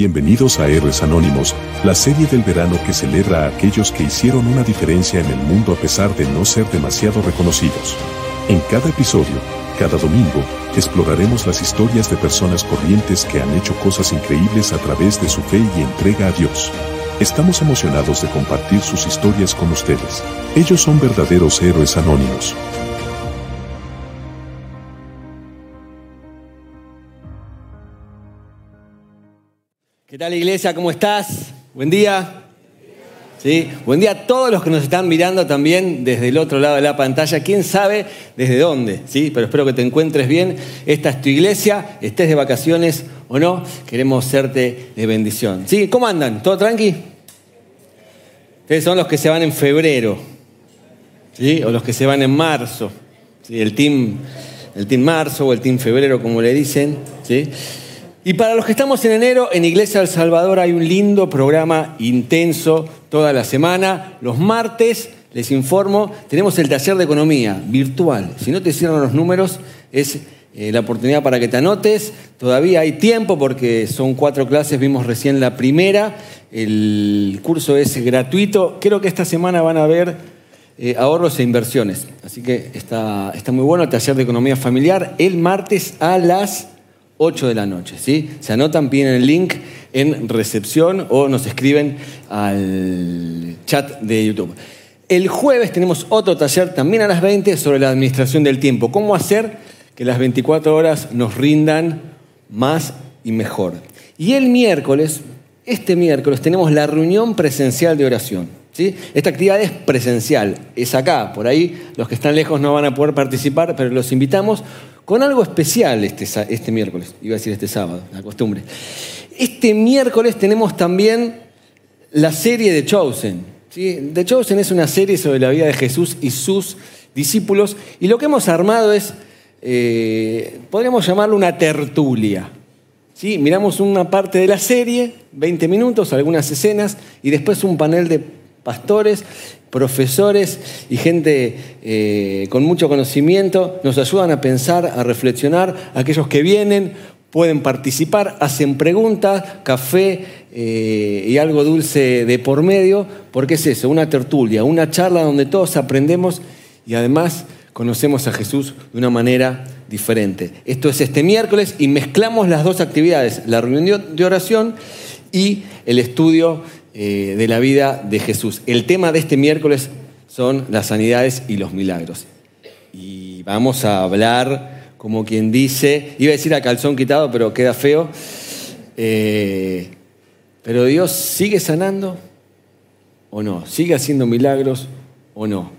Bienvenidos a Héroes Anónimos, la serie del verano que celebra a aquellos que hicieron una diferencia en el mundo a pesar de no ser demasiado reconocidos. En cada episodio, cada domingo, exploraremos las historias de personas corrientes que han hecho cosas increíbles a través de su fe y entrega a Dios. Estamos emocionados de compartir sus historias con ustedes. Ellos son verdaderos héroes anónimos. Tal iglesia? ¿Cómo estás? Buen día. ¿Sí? Buen día a todos los que nos están mirando también desde el otro lado de la pantalla. ¿Quién sabe desde dónde? ¿Sí? Pero espero que te encuentres bien. Esta es tu iglesia, estés de vacaciones o no, queremos serte de bendición. ¿Sí? ¿Cómo andan? ¿Todo tranqui? Ustedes son los que se van en febrero, ¿sí? O los que se van en marzo. ¿Sí? El team, el team marzo o el team febrero, como le dicen, ¿sí? Y para los que estamos en enero, en Iglesia del Salvador hay un lindo programa intenso toda la semana. Los martes, les informo, tenemos el taller de economía virtual. Si no te cierran los números, es eh, la oportunidad para que te anotes. Todavía hay tiempo porque son cuatro clases, vimos recién la primera. El curso es gratuito. Creo que esta semana van a haber eh, ahorros e inversiones. Así que está, está muy bueno el taller de economía familiar el martes a las 8 de la noche. ¿sí? Se anotan, piden el link en recepción o nos escriben al chat de YouTube. El jueves tenemos otro taller también a las 20 sobre la administración del tiempo. Cómo hacer que las 24 horas nos rindan más y mejor. Y el miércoles, este miércoles, tenemos la reunión presencial de oración. Esta actividad es presencial, es acá. Por ahí los que están lejos no van a poder participar, pero los invitamos con algo especial este, este miércoles, iba a decir este sábado, la costumbre. Este miércoles tenemos también la serie de Chosen. ¿sí? The Chosen es una serie sobre la vida de Jesús y sus discípulos, y lo que hemos armado es, eh, podríamos llamarlo una tertulia. ¿sí? Miramos una parte de la serie, 20 minutos, algunas escenas, y después un panel de pastores profesores y gente eh, con mucho conocimiento nos ayudan a pensar, a reflexionar. Aquellos que vienen pueden participar, hacen preguntas, café eh, y algo dulce de por medio, porque es eso, una tertulia, una charla donde todos aprendemos y además conocemos a Jesús de una manera diferente. Esto es este miércoles y mezclamos las dos actividades, la reunión de oración y el estudio eh, de la vida de Jesús. El tema de este miércoles son las sanidades y los milagros. Y vamos a hablar, como quien dice, iba a decir a calzón quitado, pero queda feo. Eh, pero Dios sigue sanando o no, sigue haciendo milagros o no.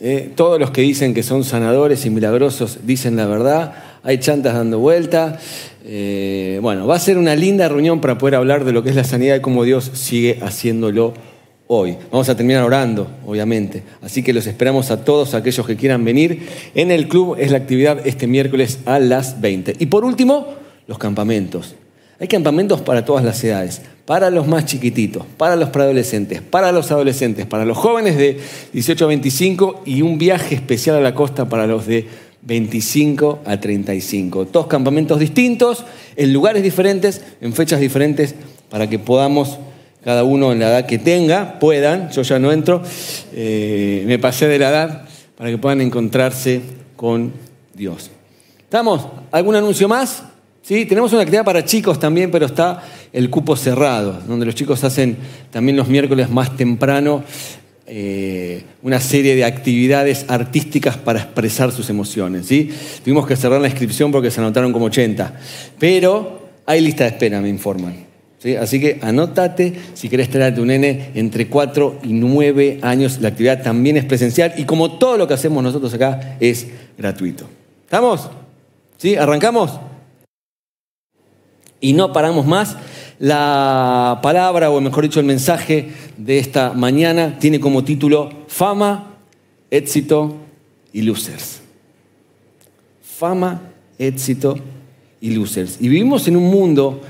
Eh, todos los que dicen que son sanadores y milagrosos dicen la verdad, hay chantas dando vuelta. Eh, bueno, va a ser una linda reunión para poder hablar de lo que es la sanidad y cómo Dios sigue haciéndolo hoy. Vamos a terminar orando, obviamente. Así que los esperamos a todos aquellos que quieran venir. En el club es la actividad este miércoles a las 20. Y por último, los campamentos. Hay campamentos para todas las edades, para los más chiquititos, para los preadolescentes, para los adolescentes, para los jóvenes de 18 a 25 y un viaje especial a la costa para los de 25 a 35. Dos campamentos distintos, en lugares diferentes, en fechas diferentes, para que podamos, cada uno en la edad que tenga, puedan, yo ya no entro, eh, me pasé de la edad, para que puedan encontrarse con Dios. ¿Estamos? ¿Algún anuncio más? Sí, tenemos una actividad para chicos también, pero está el cupo cerrado, donde los chicos hacen también los miércoles más temprano eh, una serie de actividades artísticas para expresar sus emociones. ¿sí? Tuvimos que cerrar la inscripción porque se anotaron como 80, pero hay lista de espera, me informan. ¿sí? Así que anótate si querés traer a tu nene entre 4 y 9 años. La actividad también es presencial y como todo lo que hacemos nosotros acá es gratuito. ¿Estamos? ¿Sí? ¿Arrancamos? Y no paramos más. La palabra, o mejor dicho, el mensaje de esta mañana tiene como título Fama, éxito y losers. Fama, éxito y losers. Y vivimos en un mundo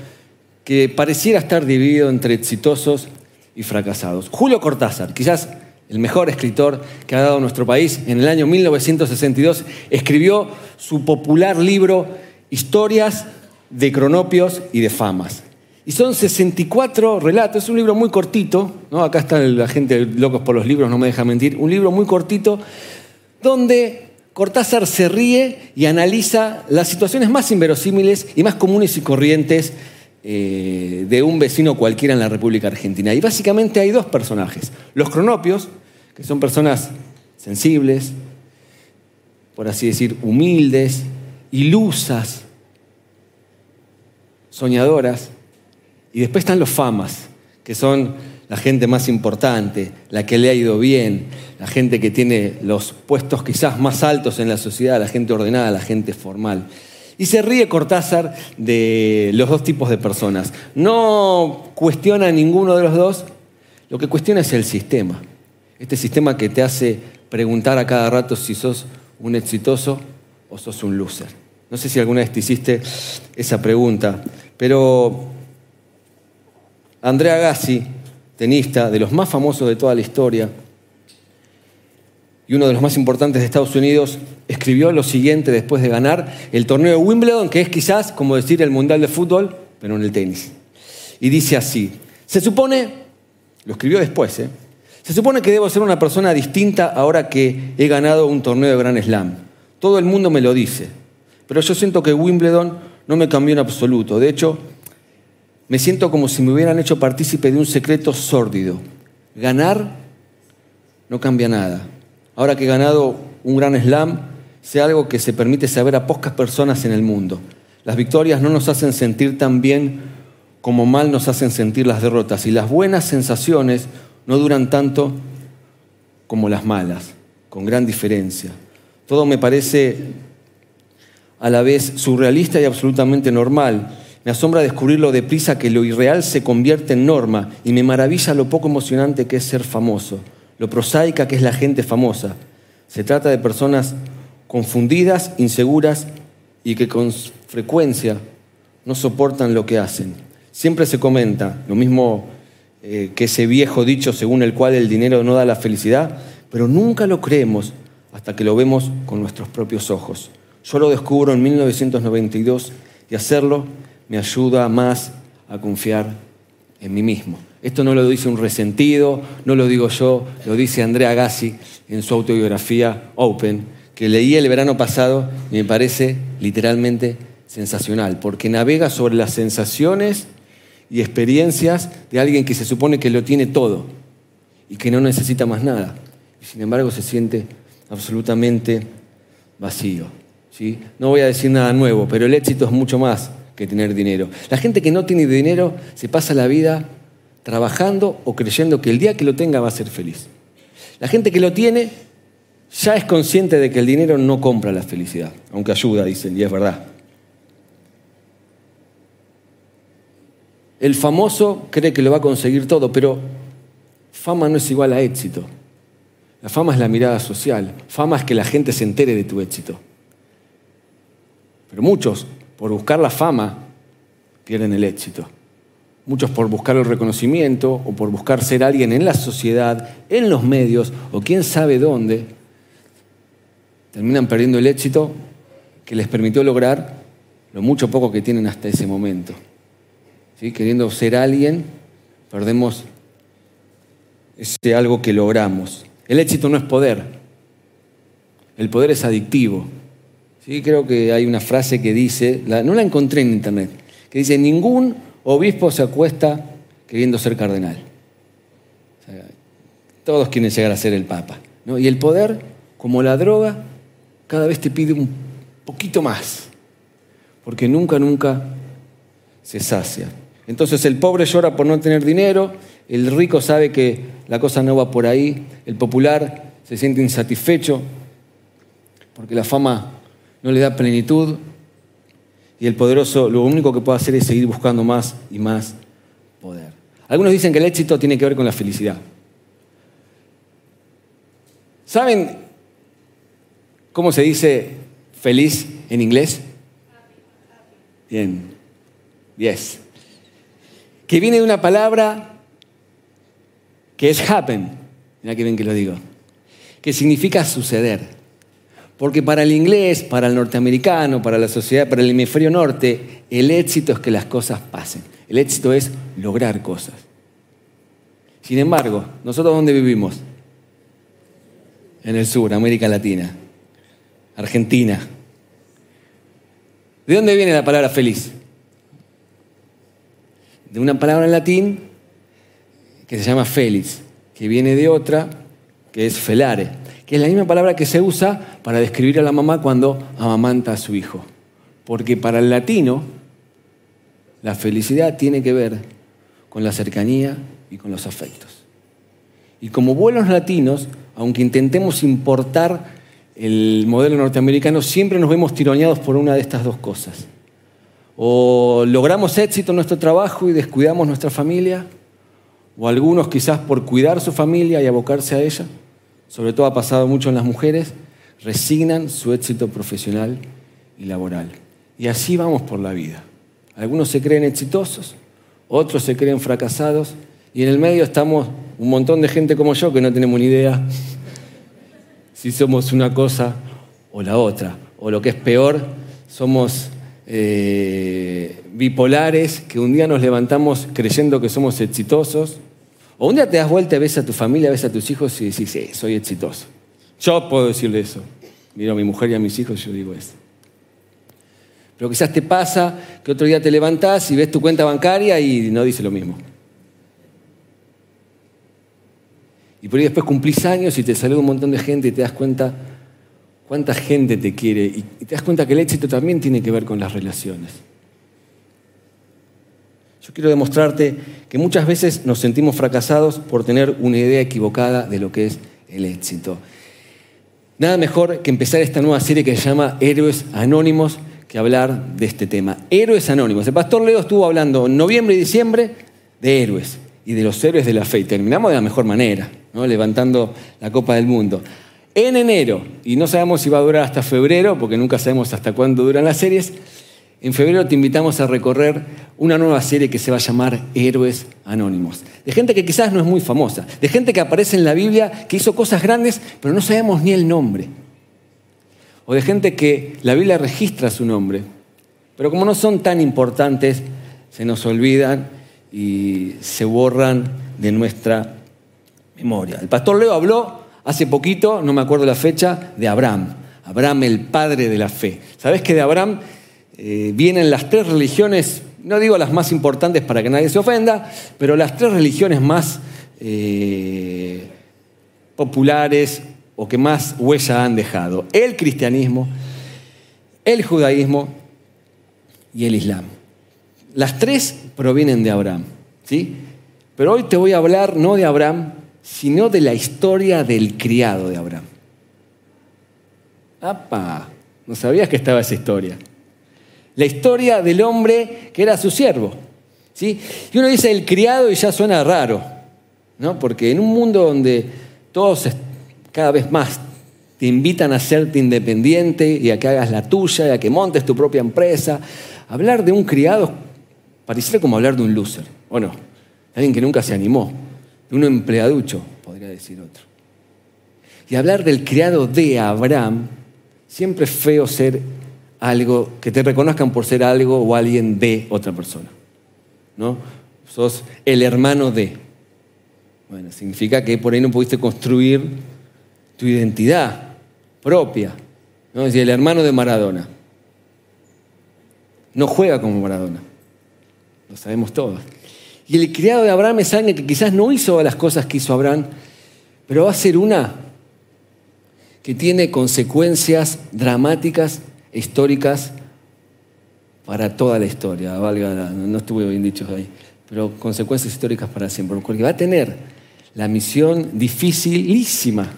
que pareciera estar dividido entre exitosos y fracasados. Julio Cortázar, quizás el mejor escritor que ha dado nuestro país, en el año 1962 escribió su popular libro Historias de cronopios y de famas. Y son 64 relatos, es un libro muy cortito, ¿no? acá está la gente locos por los libros, no me deja mentir, un libro muy cortito donde Cortázar se ríe y analiza las situaciones más inverosímiles y más comunes y corrientes eh, de un vecino cualquiera en la República Argentina. Y básicamente hay dos personajes, los cronopios, que son personas sensibles, por así decir, humildes, ilusas, soñadoras, y después están los famas, que son la gente más importante, la que le ha ido bien, la gente que tiene los puestos quizás más altos en la sociedad, la gente ordenada, la gente formal. Y se ríe Cortázar de los dos tipos de personas. No cuestiona a ninguno de los dos, lo que cuestiona es el sistema. Este sistema que te hace preguntar a cada rato si sos un exitoso o sos un loser. No sé si alguna vez te hiciste esa pregunta, pero Andrea Gassi, tenista de los más famosos de toda la historia y uno de los más importantes de Estados Unidos, escribió lo siguiente después de ganar el torneo de Wimbledon, que es quizás como decir el Mundial de Fútbol, pero en el tenis. Y dice así, se supone, lo escribió después, ¿eh? se supone que debo ser una persona distinta ahora que he ganado un torneo de Gran Slam. Todo el mundo me lo dice, pero yo siento que Wimbledon no me cambió en absoluto. De hecho, me siento como si me hubieran hecho partícipe de un secreto sórdido. Ganar no cambia nada. Ahora que he ganado un gran slam, sé algo que se permite saber a pocas personas en el mundo. Las victorias no nos hacen sentir tan bien como mal nos hacen sentir las derrotas. Y las buenas sensaciones no duran tanto como las malas, con gran diferencia. Todo me parece a la vez surrealista y absolutamente normal me asombra descubrir lo deprisa que lo irreal se convierte en norma y me maravilla lo poco emocionante que es ser famoso, lo prosaica que es la gente famosa. Se trata de personas confundidas, inseguras y que con frecuencia no soportan lo que hacen. Siempre se comenta, lo mismo eh, que ese viejo dicho según el cual el dinero no da la felicidad, pero nunca lo creemos hasta que lo vemos con nuestros propios ojos. Yo lo descubro en 1992 y hacerlo me ayuda más a confiar en mí mismo. Esto no lo dice un resentido, no lo digo yo, lo dice Andrea Gassi en su autobiografía Open, que leí el verano pasado y me parece literalmente sensacional, porque navega sobre las sensaciones y experiencias de alguien que se supone que lo tiene todo y que no necesita más nada. Y sin embargo se siente absolutamente vacío. ¿sí? No voy a decir nada nuevo, pero el éxito es mucho más que tener dinero. La gente que no tiene dinero se pasa la vida trabajando o creyendo que el día que lo tenga va a ser feliz. La gente que lo tiene ya es consciente de que el dinero no compra la felicidad, aunque ayuda, dicen, y es verdad. El famoso cree que lo va a conseguir todo, pero fama no es igual a éxito. La fama es la mirada social, fama es que la gente se entere de tu éxito. Pero muchos por buscar la fama, pierden el éxito. Muchos por buscar el reconocimiento o por buscar ser alguien en la sociedad, en los medios o quién sabe dónde, terminan perdiendo el éxito que les permitió lograr lo mucho poco que tienen hasta ese momento. ¿Sí? Queriendo ser alguien, perdemos ese algo que logramos. El éxito no es poder, el poder es adictivo. Sí, creo que hay una frase que dice, no la encontré en internet, que dice, ningún obispo se acuesta queriendo ser cardenal. todos quieren llegar a ser el papa. Y el poder, como la droga, cada vez te pide un poquito más, porque nunca, nunca se sacia. Entonces el pobre llora por no tener dinero, el rico sabe que la cosa no va por ahí, el popular se siente insatisfecho, porque la fama no le da plenitud y el poderoso lo único que puede hacer es seguir buscando más y más poder. Algunos dicen que el éxito tiene que ver con la felicidad. ¿Saben cómo se dice feliz en inglés? Bien, yes. Que viene de una palabra que es happen, mira que bien que lo digo, que significa suceder. Porque para el inglés, para el norteamericano, para la sociedad, para el hemisferio norte, el éxito es que las cosas pasen. El éxito es lograr cosas. Sin embargo, ¿nosotros dónde vivimos? En el sur, América Latina, Argentina. ¿De dónde viene la palabra feliz? De una palabra en latín que se llama feliz, que viene de otra que es felare, que es la misma palabra que se usa para describir a la mamá cuando amamanta a su hijo. Porque para el latino, la felicidad tiene que ver con la cercanía y con los afectos. Y como buenos latinos, aunque intentemos importar el modelo norteamericano, siempre nos vemos tironeados por una de estas dos cosas. O logramos éxito en nuestro trabajo y descuidamos nuestra familia, o algunos quizás por cuidar su familia y abocarse a ella, sobre todo ha pasado mucho en las mujeres, resignan su éxito profesional y laboral. Y así vamos por la vida. Algunos se creen exitosos, otros se creen fracasados, y en el medio estamos un montón de gente como yo que no tenemos ni idea si somos una cosa o la otra. O lo que es peor, somos eh, bipolares que un día nos levantamos creyendo que somos exitosos o un día te das vuelta, ves a tu familia, ves a tus hijos y decís, sí, soy exitoso. Yo puedo decirle eso. Miro a mi mujer y a mis hijos yo digo eso. Pero quizás te pasa que otro día te levantás y ves tu cuenta bancaria y no dice lo mismo. Y por ahí después cumplís años y te saluda un montón de gente y te das cuenta cuánta gente te quiere. Y te das cuenta que el éxito también tiene que ver con las relaciones. Yo quiero demostrarte que muchas veces nos sentimos fracasados por tener una idea equivocada de lo que es el éxito. Nada mejor que empezar esta nueva serie que se llama Héroes Anónimos que hablar de este tema. Héroes Anónimos. El pastor Leo estuvo hablando en noviembre y diciembre de héroes y de los héroes de la fe. Y terminamos de la mejor manera, ¿no? levantando la Copa del Mundo. En enero, y no sabemos si va a durar hasta febrero, porque nunca sabemos hasta cuándo duran las series, en febrero te invitamos a recorrer una nueva serie que se va a llamar Héroes Anónimos. De gente que quizás no es muy famosa, de gente que aparece en la Biblia, que hizo cosas grandes, pero no sabemos ni el nombre. O de gente que la Biblia registra su nombre, pero como no son tan importantes, se nos olvidan y se borran de nuestra memoria. El pastor Leo habló hace poquito, no me acuerdo la fecha, de Abraham. Abraham, el padre de la fe. ¿Sabes que de Abraham eh, vienen las tres religiones, no digo las más importantes para que nadie se ofenda, pero las tres religiones más eh, populares o que más huella han dejado. El cristianismo, el judaísmo y el islam. Las tres provienen de Abraham, ¿sí? Pero hoy te voy a hablar no de Abraham, sino de la historia del criado de Abraham. ¡Apa! No sabías que estaba esa historia la historia del hombre que era su siervo. ¿sí? Y uno dice el criado y ya suena raro, ¿no? porque en un mundo donde todos cada vez más te invitan a serte independiente y a que hagas la tuya y a que montes tu propia empresa, hablar de un criado pareciera como hablar de un loser, ¿o no? Alguien que nunca se animó, de un empleaducho, podría decir otro. Y hablar del criado de Abraham, siempre es feo ser algo, que te reconozcan por ser algo o alguien de otra persona. ¿No? Sos el hermano de. Bueno, significa que por ahí no pudiste construir tu identidad propia. ¿no? Es el hermano de Maradona. No juega como Maradona. Lo sabemos todos. Y el criado de Abraham es alguien que quizás no hizo las cosas que hizo Abraham, pero va a ser una que tiene consecuencias dramáticas históricas para toda la historia, valga, no estuve bien dicho ahí, pero consecuencias históricas para siempre, porque va a tener la misión dificilísima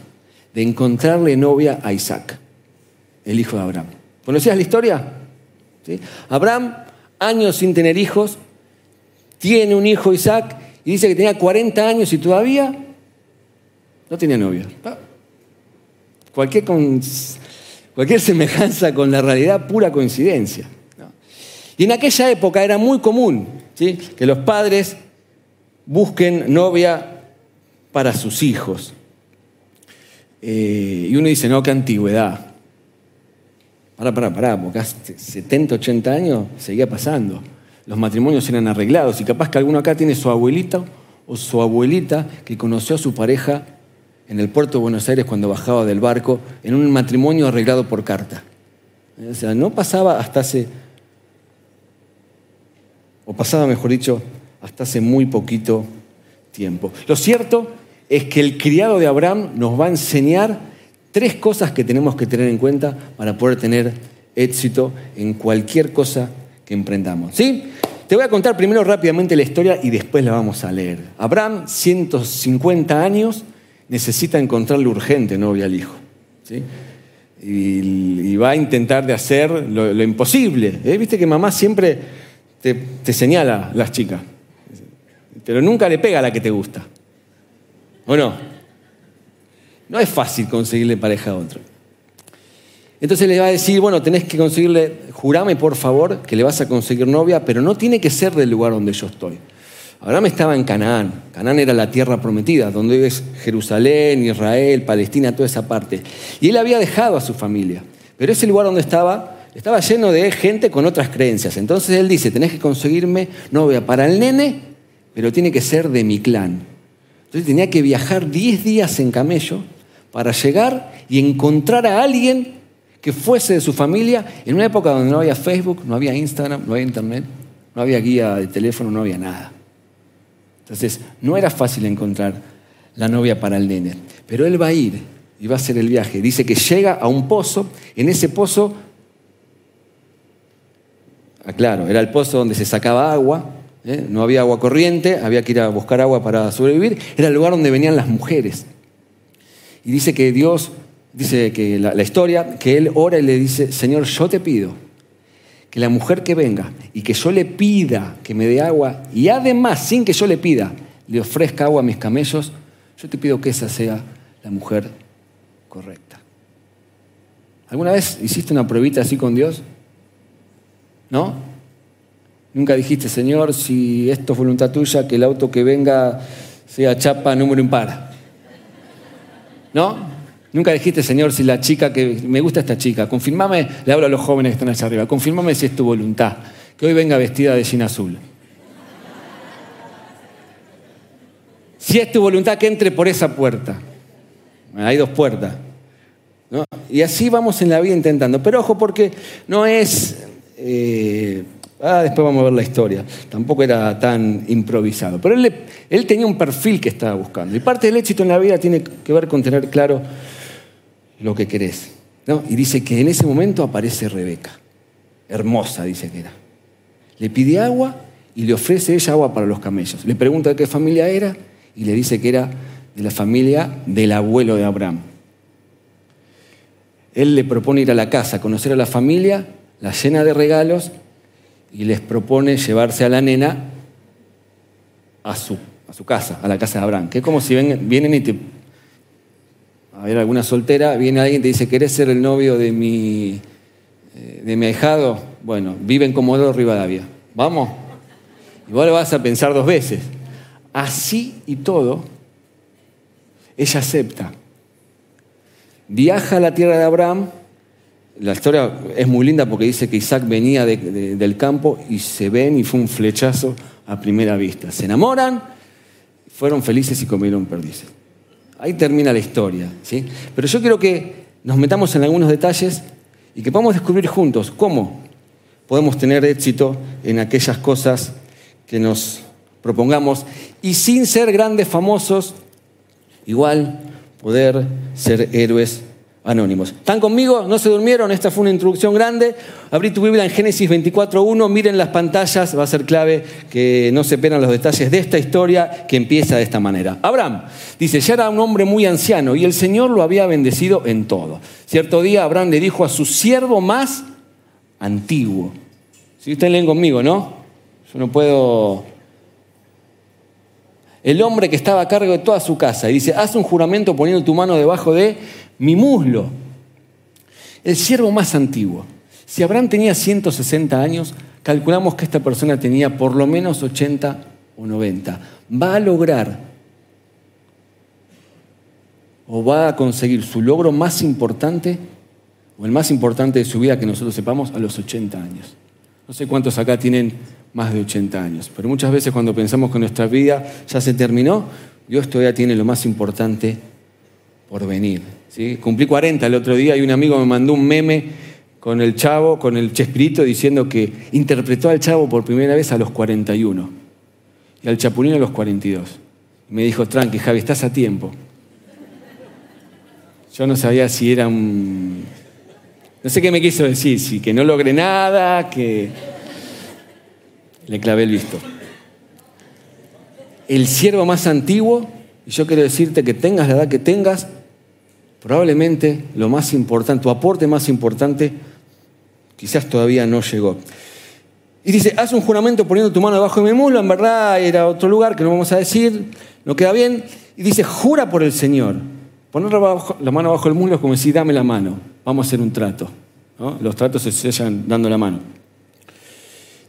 de encontrarle novia a Isaac, el hijo de Abraham. ¿Conocías la historia? ¿Sí? Abraham, años sin tener hijos, tiene un hijo Isaac y dice que tenía 40 años y todavía no tenía novia. Cualquier Cualquier semejanza con la realidad, pura coincidencia. Y en aquella época era muy común que los padres busquen novia para sus hijos. Eh, y uno dice, no, qué antigüedad. Pará, pará, pará, porque hace 70, 80 años seguía pasando. los matrimonios eran arreglados y capaz que alguno acá tiene su abuelita o su abuelita que conoció a su pareja en el puerto de Buenos Aires cuando bajaba del barco en un matrimonio arreglado por carta. O sea, no pasaba hasta hace, o pasaba, mejor dicho, hasta hace muy poquito tiempo. Lo cierto es que el criado de Abraham nos va a enseñar tres cosas que tenemos que tener en cuenta para poder tener éxito en cualquier cosa que emprendamos. ¿Sí? Te voy a contar primero rápidamente la historia y después la vamos a leer. Abraham, 150 años, necesita encontrarle urgente novia al hijo. ¿sí? Y, va a intentar de hacer lo, imposible. ¿eh? Viste que mamá siempre te, te señala las chicas, pero nunca le pega a la que te gusta. ¿O no? No es fácil conseguirle pareja a otro. Entonces le va a decir, bueno, tenés que conseguirle, jurame por favor que le vas a conseguir novia, pero no tiene que ser del lugar donde yo estoy. Abraham estaba en Canaán. Canaán era la tierra prometida, donde es Jerusalén, Israel, Palestina, toda esa parte. Y él había dejado a su familia. Pero ese lugar donde estaba estaba lleno de gente con otras creencias. Entonces él dice, tenés que conseguirme novia para el nene, pero tiene que ser de mi clan. Entonces tenía que viajar 10 días en camello para llegar y encontrar a alguien que fuese de su familia en una época donde no había Facebook, no había Instagram, no había Internet, no había guía de teléfono, no había nada. Entonces, no era fácil encontrar la novia para el nene. Pero él va a ir y va a hacer el viaje. Dice que llega a un pozo. En ese pozo, aclaro, ah, era el pozo donde se sacaba agua. ¿eh? No había agua corriente, había que ir a buscar agua para sobrevivir. Era el lugar donde venían las mujeres. Y dice que Dios, dice que la historia, que él ora y le dice, Señor, yo te pido la mujer que venga y que yo le pida que me dé agua y además, sin que yo le pida, le ofrezca agua a mis camellos, yo te pido que esa sea la mujer correcta. ¿Alguna vez hiciste una pruebita así con Dios? ¿No? Nunca dijiste, Señor, si esto es voluntad tuya, que el auto que venga sea chapa número impar. ¿No? Nunca dijiste, Señor, si la chica que me gusta esta chica, confirmame, le hablo a los jóvenes que están allá arriba, confirmame si es tu voluntad, que hoy venga vestida de jean azul. Si es tu voluntad que entre por esa puerta. Hay dos puertas. Y así vamos en la vida intentando. Pero ojo, porque no es. Eh, ah, después vamos a ver la historia. Tampoco era tan improvisado. Pero él, él tenía un perfil que estaba buscando. Y parte del éxito en la vida tiene que ver con tener claro lo que querés. Y dice que en ese momento aparece Rebeca, hermosa, dice que era. Le pide agua y le ofrece ella agua para los camellos. Le pregunta de qué familia era y le dice que era de la familia del abuelo de Abraham. Él le propone ir a la casa, conocer a la familia, la llena de regalos y les propone llevarse a la nena a su, a su casa, a la casa de Abraham. Que es como si vienen y te a ver alguna soltera, viene alguien y te dice, ¿querés ser el novio de mi, eh, de mi? Bueno, vive en Comodoro Rivadavia. ¿Vamos? Y le vas a pensar dos veces. Así y todo, ella acepta. Viaja a la tierra de Abraham. La historia es muy linda porque dice que Isaac venía del campo y se ven y fue un flechazo a primera vista. Se enamoran, fueron felices y comieron perdices. Ahí termina la historia. ¿sí? Pero yo quiero que nos metamos en algunos detalles y que podamos descubrir juntos cómo podemos tener éxito en aquellas cosas que nos propongamos y sin ser grandes famosos, igual poder ser héroes anónimos. ¿Están conmigo? ¿No se durmieron? Esta fue una introducción grande. Abrí tu Biblia en Génesis 24.1, miren las pantallas, va a ser clave que no se pierdan los detalles de esta historia que empieza de esta manera. Abraham dice, ya era un hombre muy anciano y el Señor lo había bendecido en todo. Cierto día Abraham le dijo a su siervo más antiguo, si ustedes leen conmigo, ¿no? Yo no puedo el hombre que estaba a cargo de toda su casa. Y dice, haz un juramento poniendo tu mano debajo de mi muslo. El siervo más antiguo. Si Abraham tenía 160 años, calculamos que esta persona tenía por lo menos 80 o 90. Va a lograr o va a conseguir su logro más importante o el más importante de su vida que nosotros sepamos a los 80 años. No sé cuántos acá tienen más de 80 años. Pero muchas veces cuando pensamos que nuestra vida ya se terminó, Dios todavía tiene lo más importante por venir. Cumplí 40 el otro día y un amigo me mandó un meme con el chavo, con el Chespirito, diciendo que interpretó al chavo por primera vez a los 41 y al Chapulín a los 42. Y me dijo, tranqui, Javi, estás a tiempo. Yo no sabía si era un... No sé qué me quiso decir, si que no logré nada, que... Le clavé el visto. El siervo más antiguo, y yo quiero decirte que tengas la edad que tengas, probablemente lo más importante, tu aporte más importante, quizás todavía no llegó. Y dice, haz un juramento poniendo tu mano debajo de mi muslo, en verdad era otro lugar que no vamos a decir, no queda bien. Y dice, jura por el Señor. Poner la mano bajo el muslo es como decir, dame la mano, vamos a hacer un trato. Los tratos se sellan dando la mano.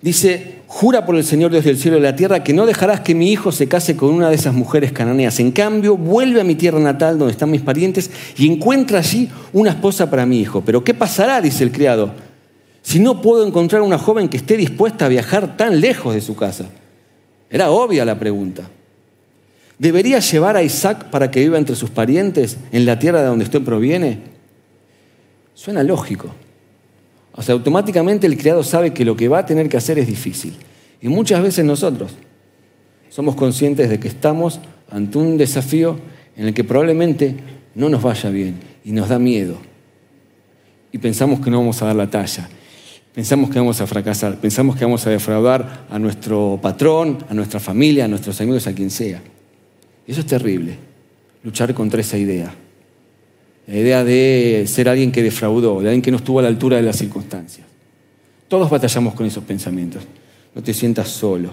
Dice, jura por el Señor Dios del cielo y de la tierra que no dejarás que mi hijo se case con una de esas mujeres cananeas. En cambio, vuelve a mi tierra natal donde están mis parientes y encuentra allí una esposa para mi hijo. Pero ¿qué pasará? dice el criado, si no puedo encontrar una joven que esté dispuesta a viajar tan lejos de su casa. Era obvia la pregunta. ¿Debería llevar a Isaac para que viva entre sus parientes en la tierra de donde usted proviene? Suena lógico. O sea, automáticamente el criado sabe que lo que va a tener que hacer es difícil. Y muchas veces nosotros somos conscientes de que estamos ante un desafío en el que probablemente no nos vaya bien y nos da miedo. Y pensamos que no vamos a dar la talla. Pensamos que vamos a fracasar. Pensamos que vamos a defraudar a nuestro patrón, a nuestra familia, a nuestros amigos, a quien sea. Eso es terrible, luchar contra esa idea. La idea de ser alguien que defraudó, de alguien que no estuvo a la altura de las circunstancias. Todos batallamos con esos pensamientos. No te sientas solo.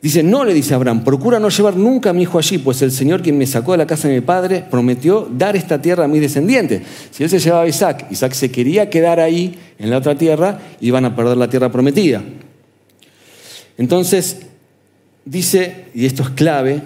Dice, no le dice Abraham, procura no llevar nunca a mi hijo allí, pues el Señor quien me sacó de la casa de mi padre prometió dar esta tierra a mis descendientes. Si él se llevaba a Isaac, Isaac se quería quedar ahí, en la otra tierra, iban a perder la tierra prometida. Entonces, dice, y esto es clave,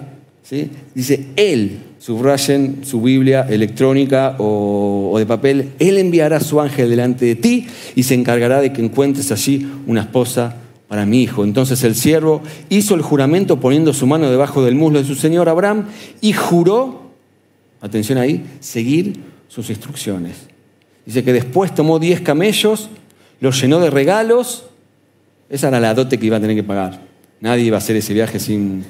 dice, él subrayen su Biblia electrónica o, de papel, Él enviará a su ángel delante de ti y se encargará de que encuentres allí una esposa para mi hijo. Entonces el siervo hizo el juramento poniendo su mano debajo del muslo de su señor Abraham y juró, atención ahí, seguir sus instrucciones. Dice que después tomó diez camellos, los llenó de regalos, esa era la dote que iba a tener que pagar. Nadie iba a hacer ese viaje sin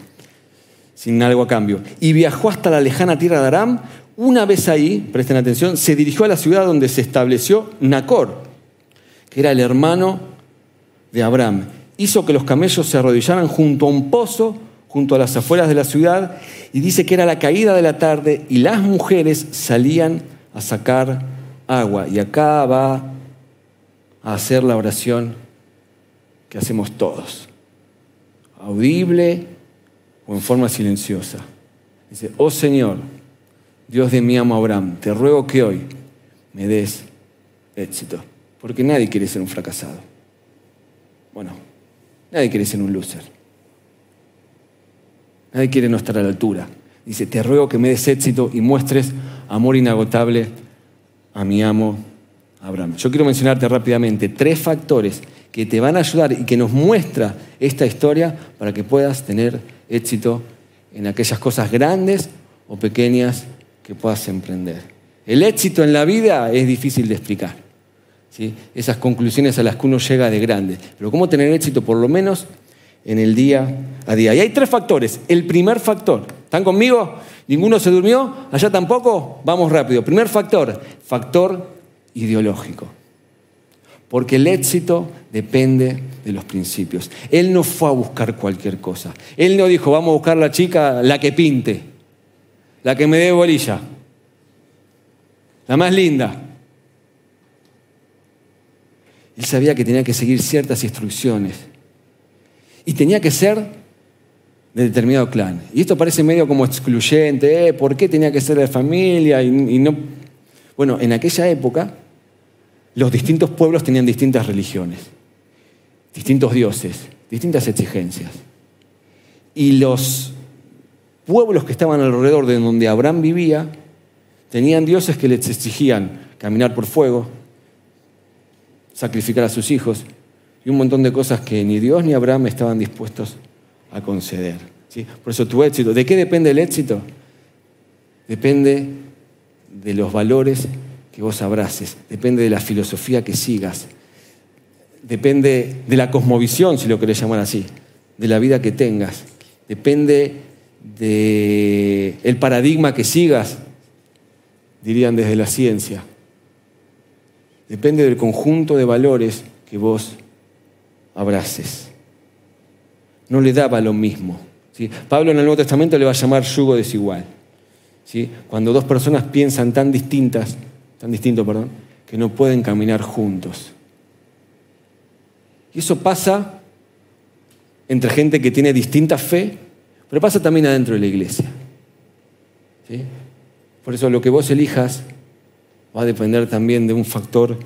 sin algo a cambio. Y viajó hasta la lejana tierra de Aram. Una vez ahí, presten atención, se dirigió a la ciudad donde se estableció Nacor, que era el hermano de Abraham. Hizo que los camellos se arrodillaran junto a un pozo, junto a las afueras de la ciudad, y dice que era la caída de la tarde y las mujeres salían a sacar agua. Y acá va a hacer la oración que hacemos todos. Audible, o en forma silenciosa. Dice, oh Señor, Dios de mi amo Abraham, te ruego que hoy me des éxito, porque nadie quiere ser un fracasado. Bueno, nadie quiere ser un loser. Nadie quiere no estar a la altura. Dice, te ruego que me des éxito y muestres amor inagotable a mi amo Abraham. Yo quiero mencionarte rápidamente tres factores que te van a ayudar y que nos muestra esta historia para que puedas tener éxito en aquellas cosas grandes o pequeñas que puedas emprender. El éxito en la vida es difícil de explicar. ¿sí? Esas conclusiones a las que uno llega de grande. Pero cómo tener éxito por lo menos en el día a día. Y hay tres factores. El primer factor, ¿están conmigo? ¿Ninguno se durmió? ¿Allá tampoco? Vamos rápido. Primer factor, factor ideológico. Porque el éxito depende de los principios. Él no fue a buscar cualquier cosa. Él no dijo, vamos a buscar la chica, la que pinte, la que me dé bolilla, la más linda. Él sabía que tenía que seguir ciertas instrucciones y tenía que ser de determinado clan. Y esto parece medio como excluyente, ¿eh? ¿por qué tenía que ser de familia? y no... Bueno, en aquella época los distintos pueblos tenían distintas religiones, distintos dioses, distintas exigencias. Y los pueblos que estaban alrededor de donde Abraham vivía tenían dioses que les exigían caminar por fuego, sacrificar a sus hijos y un montón de cosas que ni Dios ni Abraham estaban dispuestos a conceder. ¿sí? Por eso tu éxito, ¿de qué depende el éxito? Depende de los valores que vos abraces, depende de la filosofía que sigas, depende de la cosmovisión, si lo querés llamar así, de la vida que tengas, depende del paradigma que sigas, dirían desde la ciencia, depende del conjunto de valores que vos abraces. No le daba lo mismo. Pablo en el Nuevo Testamento le va a llamar yugo desigual. Cuando dos personas piensan tan distintas, tan distinto, perdón, que no pueden caminar juntos. Y eso pasa entre gente que tiene distinta fe, pero pasa también adentro de la iglesia. ¿sí? Por eso lo que vos elijas va a depender también de un factor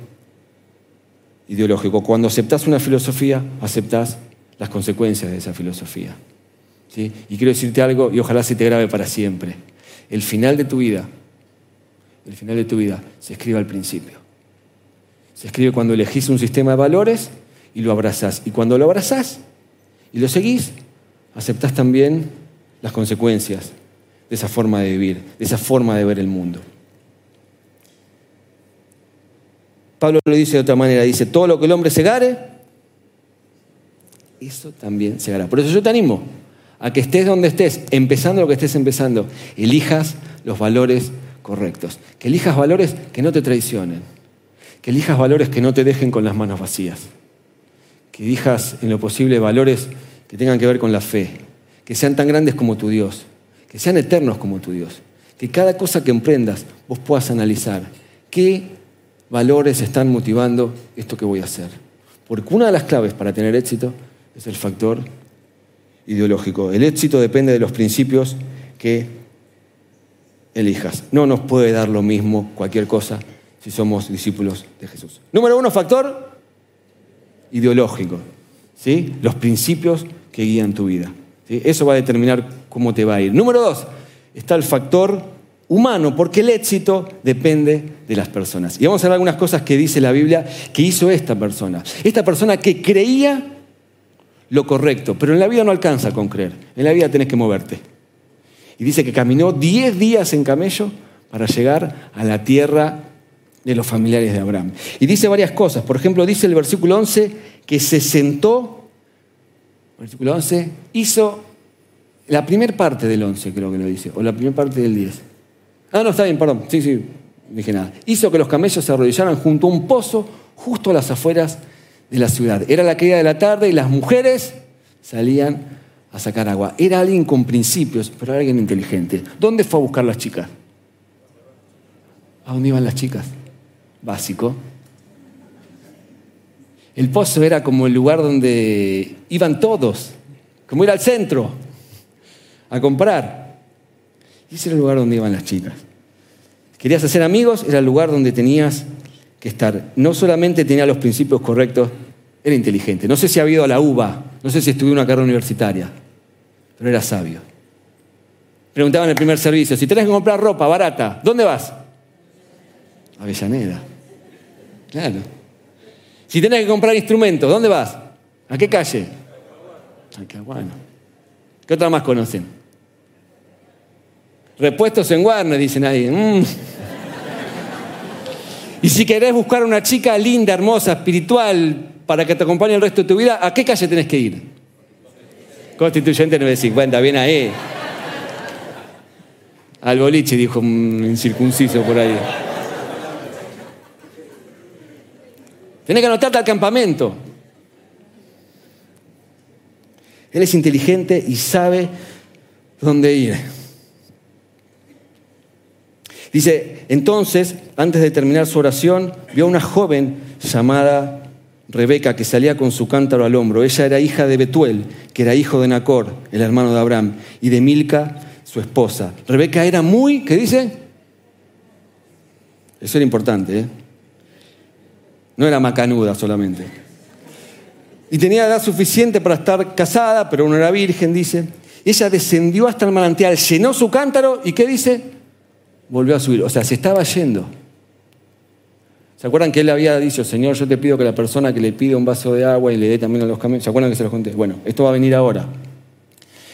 ideológico. Cuando aceptás una filosofía, aceptás las consecuencias de esa filosofía. ¿sí? Y quiero decirte algo, y ojalá se te grabe para siempre. El final de tu vida, el final de tu vida se escribe al principio. Se escribe cuando elegís un sistema de valores y lo abrazás. Y cuando lo abrazás y lo seguís, aceptás también las consecuencias de esa forma de vivir, de esa forma de ver el mundo. Pablo lo dice de otra manera, dice, todo lo que el hombre segare, eso también segará. Por eso yo te animo a que estés donde estés, empezando lo que estés empezando, elijas los valores correctos, que elijas valores que no te traicionen, que elijas valores que no te dejen con las manos vacías, que elijas en lo posible valores que tengan que ver con la fe, que sean tan grandes como tu Dios, que sean eternos como tu Dios, que cada cosa que emprendas vos puedas analizar qué valores están motivando esto que voy a hacer. Porque una de las claves para tener éxito es el factor ideológico. El éxito depende de los principios que elijas. No nos puede dar lo mismo cualquier cosa si somos discípulos de Jesús. Número uno, factor ideológico. ¿sí? Los principios que guían tu vida. Eso va a determinar cómo te va a ir. Número dos, está el factor humano, porque el éxito depende de las personas. Y vamos a ver algunas cosas que dice la Biblia que hizo esta persona. Esta persona que creía lo correcto, pero en la vida no alcanza con creer. En la vida tenés que moverte. Y dice que caminó 10 días en camello para llegar a la tierra de los familiares de Abraham. Y dice varias cosas. Por ejemplo, dice el versículo 11 que se sentó Versículo 11. Hizo la primera parte del 11, creo que lo dice, o la primera parte del 10. Ah, no, está bien, perdón. Sí, sí, dije nada. Hizo que los camellos se arrodillaran junto a un pozo justo a las afueras de la ciudad. Era la caída de la tarde y las mujeres salían a sacar agua. Era alguien con principios, pero era alguien inteligente. ¿Dónde fue a buscar las chicas? ¿A dónde iban las chicas? Básico. El pozo era como el lugar donde iban todos, como ir al centro a comprar. Y ese era el lugar donde iban las chicas. Querías hacer amigos, era el lugar donde tenías que estar. No solamente tenía los principios correctos, era inteligente. No sé si ha habido a la UBA, no sé si estudió una carrera universitaria, pero era sabio. Preguntaba en el primer servicio, si tenés que comprar ropa barata, ¿dónde vas? Avellaneda. Claro. Si tenés que comprar instrumentos, ¿dónde vas? ¿A qué calle? Bueno. ¿Qué otra más conocen? Repuestos en Warner, dicen ahí. Mm. Y si querés buscar una chica linda, hermosa, espiritual, para que te acompañe el resto de tu vida, ¿a qué calle tenés que ir? Constituyente 950, bien ahí. Al boliche, dijo un incircunciso por ahí. Tenés que anotarte al campamento. Él es inteligente y sabe dónde ir. Dice, entonces, antes de terminar su oración, vio a una joven llamada Rebeca que salía con su cántaro al hombro. Ella era hija de Betuel, que era hijo de Nacor, el hermano de Abraham, y de Milca, su esposa. Rebeca era muy, ¿qué dice? Eso era importante, ¿eh? No era macanuda solamente. Y tenía edad suficiente para estar casada, pero no era virgen, dice. Ella descendió hasta el manantial, llenó su cántaro y ¿qué dice? Volvió a subir. O sea, se estaba yendo. ¿Se acuerdan que él había dicho, Señor, yo te pido que la persona que le pide un vaso de agua y le dé también a los camellos, ¿se acuerdan que se los conté? Bueno, esto va a venir ahora.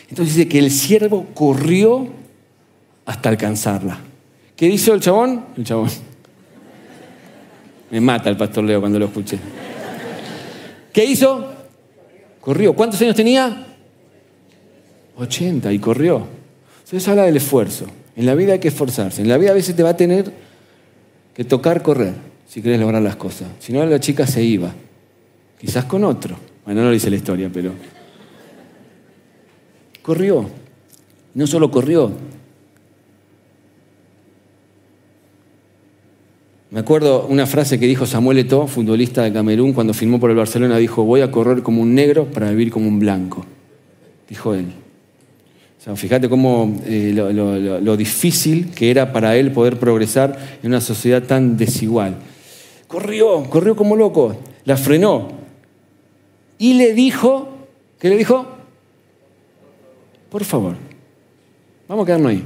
Entonces dice que el siervo corrió hasta alcanzarla. ¿Qué hizo el chabón? El chabón. Me mata el pastor Leo cuando lo escuché. ¿Qué hizo? Corrió. ¿Cuántos años tenía? 80 y corrió. Entonces habla del esfuerzo. En la vida hay que esforzarse. En la vida a veces te va a tener que tocar correr si quieres lograr las cosas. Si no, la chica se iba. Quizás con otro. Bueno, no lo dice la historia, pero... Corrió. No solo corrió, Me acuerdo una frase que dijo Samuel Eto'o, futbolista de Camerún, cuando firmó por el Barcelona, dijo, voy a correr como un negro para vivir como un blanco. Dijo él. O sea, fíjate cómo eh, lo, difícil que era para él poder progresar en una sociedad tan desigual. Corrió, corrió como loco, la frenó. Y le dijo, ¿qué le dijo? Por favor, vamos a quedarnos ahí.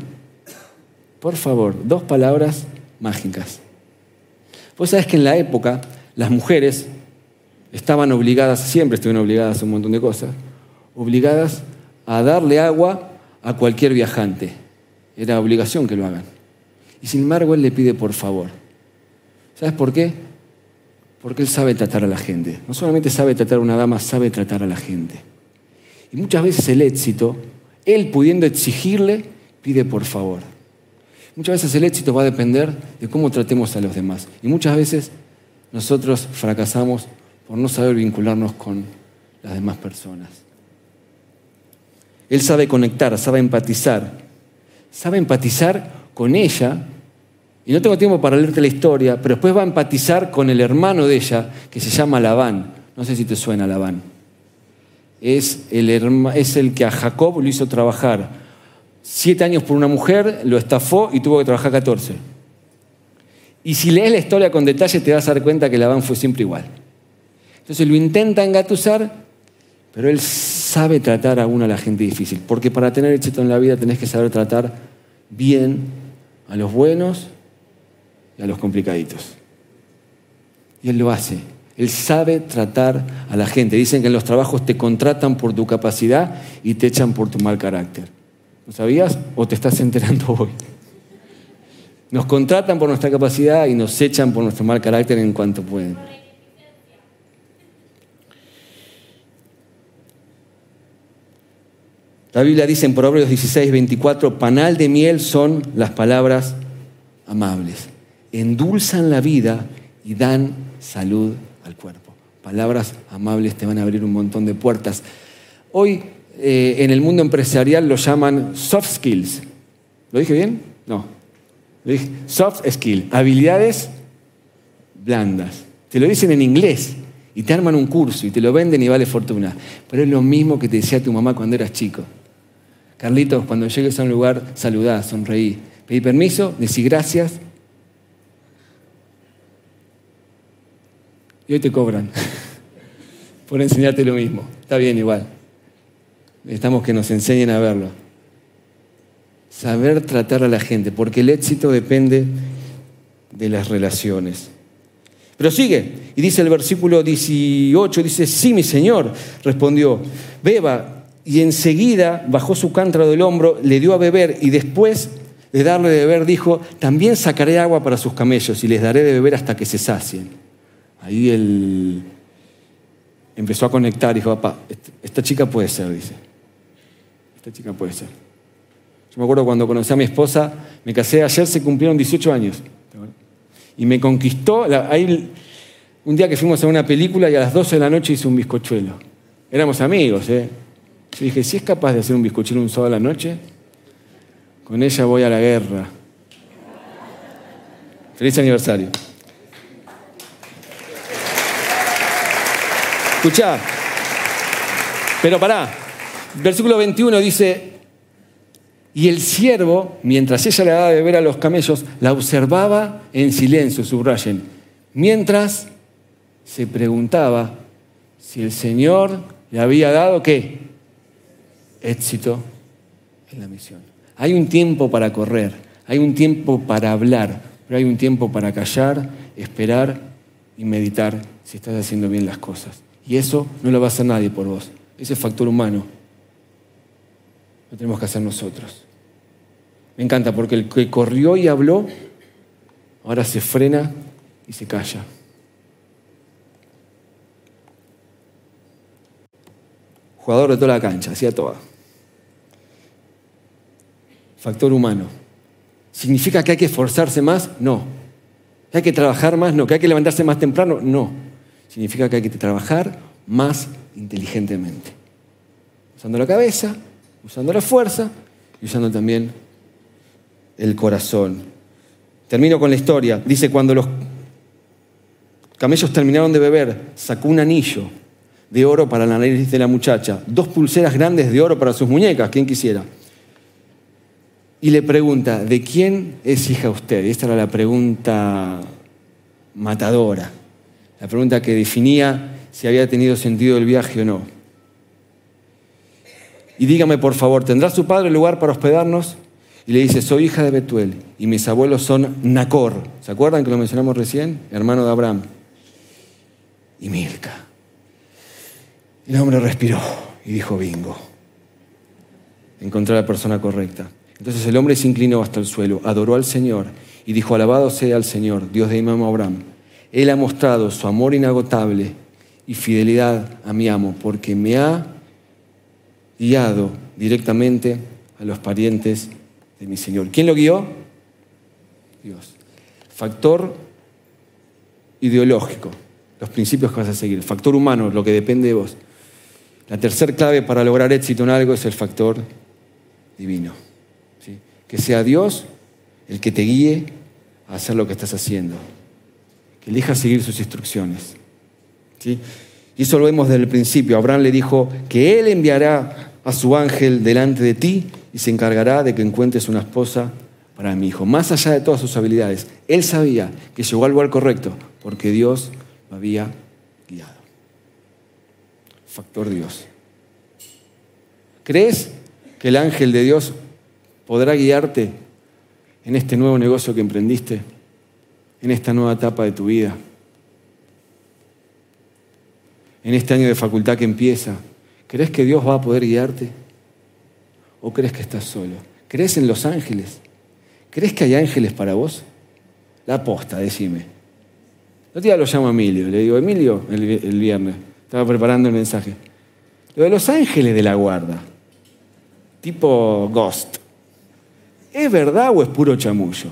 Por favor, dos palabras mágicas. Vos sabés que en la época las mujeres estaban obligadas, siempre estuvieron obligadas a un montón de cosas, obligadas a darle agua a cualquier viajante. Era obligación que lo hagan. Y sin embargo él le pide por favor. ¿Sabes por qué? Porque él sabe tratar a la gente. No solamente sabe tratar a una dama, sabe tratar a la gente. Y muchas veces el éxito, él pudiendo exigirle, pide por favor. Muchas veces el éxito va a depender de cómo tratemos a los demás. Y muchas veces nosotros fracasamos por no saber vincularnos con las demás personas. Él sabe conectar, sabe empatizar. Sabe empatizar con ella. Y no tengo tiempo para leerte la historia, pero después va a empatizar con el hermano de ella, que se llama Labán. No sé si te suena Labán. Es el, que a Jacob lo hizo trabajar siete años por una mujer, lo estafó y tuvo que trabajar 14. Y si lees la historia con detalle te vas a dar cuenta que Labán fue siempre igual. Entonces lo intenta engatusar, pero él sabe tratar a una a la gente difícil. Porque para tener éxito en la vida tenés que saber tratar bien a los buenos y a los complicaditos. Y él lo hace. Él sabe tratar a la gente. Dicen que en los trabajos te contratan por tu capacidad y te echan por tu mal carácter. ¿Lo sabías o te estás enterando hoy? Nos contratan por nuestra capacidad y nos echan por nuestro mal carácter en cuanto pueden. La Biblia dice en Proverbios 16, 24, panal de miel son las palabras amables. Endulzan la vida y dan salud al cuerpo. Palabras amables te van a abrir un montón de puertas. Hoy eh, en el mundo empresarial lo llaman soft skills. ¿Lo dije bien? No. Lo dije soft skills, habilidades blandas. Te lo dicen en inglés y te arman un curso y te lo venden y vale fortuna. Pero es lo mismo que te decía tu mamá cuando eras chico. Carlitos, cuando llegues a un lugar, saludá, sonreí. Pedí permiso, decí gracias. Y hoy te cobran por enseñarte lo mismo. Está bien igual. Necesitamos que nos enseñen a verlo. Saber tratar a la gente, porque el éxito depende de las relaciones. Pero sigue, y dice el versículo 18, dice, sí, mi Señor, respondió, beba, y enseguida bajó su cántaro del hombro, le dio a beber, y después de darle de beber dijo, también sacaré agua para sus camellos, y les daré de beber hasta que se sacien. Ahí él empezó a conectar, dijo, papá, esta chica puede ser, dice. Esta chica puede ser. Yo me acuerdo cuando conocí a mi esposa, me casé ayer, se cumplieron 18 años. Y me conquistó. Un día que fuimos a una película y a las 12 de la noche hice un bizcochuelo. Éramos amigos, ¿eh? Yo dije, si es capaz de hacer un bizcochuelo un sábado a la noche, con ella voy a la guerra. Feliz aniversario. Escuchá, pero pará, Versículo 21 dice, y el siervo, mientras ella le daba de beber a los camellos, la observaba en silencio, subrayen, mientras se preguntaba si el Señor le había dado qué? Éxito en la misión. Hay un tiempo para correr, hay un tiempo para hablar, pero hay un tiempo para callar, esperar y meditar si estás haciendo bien las cosas. Y eso no lo va a hacer nadie por vos. Ese factor humano lo tenemos que hacer nosotros. Me encanta porque el que corrió y habló, ahora se frena y se calla. Jugador de toda la cancha, hacía toda. Factor humano. ¿Significa que hay que esforzarse más? No. ¿Que hay que trabajar más? No. ¿Que hay que levantarse más temprano? No. Significa que hay que trabajar más inteligentemente. Usando la cabeza, usando la fuerza y usando también el corazón. Termino con la historia. Dice, cuando los camellos terminaron de beber, sacó un anillo de oro para la nariz de la muchacha, dos pulseras grandes de oro para sus muñecas, quien quisiera. Y le pregunta, ¿de quién es hija usted? Y esta era la pregunta matadora, la pregunta que definía si había tenido sentido el viaje o no. Y dígame, por favor, ¿tendrá su padre lugar para hospedarnos? Y le dice, soy hija de Betuel y mis abuelos son Nacor. ¿Se acuerdan que lo mencionamos recién? Hermano de Abraham. Y Milca. El hombre respiró y dijo, bingo. Encontré a la persona correcta. Entonces el hombre se inclinó hasta el suelo, adoró al Señor y dijo, alabado sea el Señor, Dios de Imam Abraham. Él ha mostrado su amor inagotable y fidelidad a mi amo, porque me ha guiado directamente a los parientes de mi Señor. ¿Quién lo guió? Dios. Factor ideológico, los principios que vas a seguir. Factor humano, lo que depende de vos. La tercera clave para lograr éxito en algo es el factor divino. Que sea Dios el que te guíe a hacer lo que estás haciendo. Que elija seguir sus instrucciones. ¿sí? Y eso lo vemos desde el principio. Abraham le dijo que él enviará a su ángel delante de ti y se encargará de que encuentres una esposa para mi hijo. Más allá de todas sus habilidades, él sabía que llegó al lugar correcto porque Dios lo había guiado. Factor Dios. ¿Crees que el ángel de Dios podrá guiarte en este nuevo negocio que emprendiste? En esta nueva etapa de tu vida? En este año de facultad que empieza? ¿Crees que Dios va a poder guiarte? ¿O crees que estás solo? ¿Crees en los ángeles? ¿Crees que hay ángeles para vos? La aposta, decime. Otro día lo llamo Emilio, le digo, Emilio, el, viernes, estaba preparando el mensaje. Lo de los ángeles de la guarda, tipo Ghost, ¿es verdad o es puro chamullo?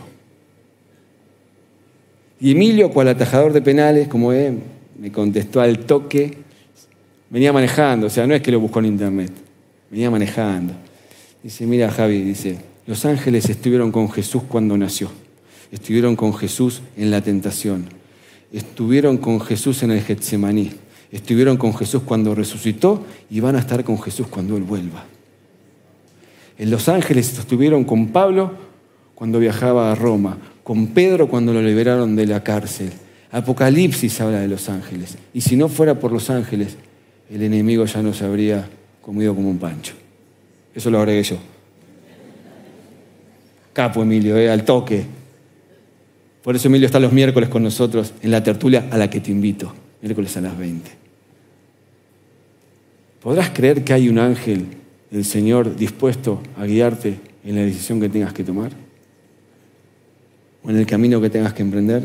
Y Emilio, cual atajador de penales, como es, me contestó al toque, Venía manejando, o sea, no es que lo buscó en internet, venía manejando. Dice, mira Javi, dice, los ángeles estuvieron con Jesús cuando nació, estuvieron con Jesús en la tentación, estuvieron con Jesús en el Getsemaní, estuvieron con Jesús cuando resucitó y van a estar con Jesús cuando Él vuelva. En los ángeles estuvieron con Pablo cuando viajaba a Roma, con Pedro cuando lo liberaron de la cárcel. Apocalipsis habla de los ángeles. Y si no fuera por los ángeles, el enemigo ya no se habría comido como un pancho. Eso lo agregué yo. Capo Emilio, eh, al toque. Por eso Emilio está los miércoles con nosotros en la tertulia a la que te invito, miércoles a las 20. ¿Podrás creer que hay un ángel del Señor dispuesto a guiarte en la decisión que tengas que tomar? ¿O en el camino que tengas que emprender?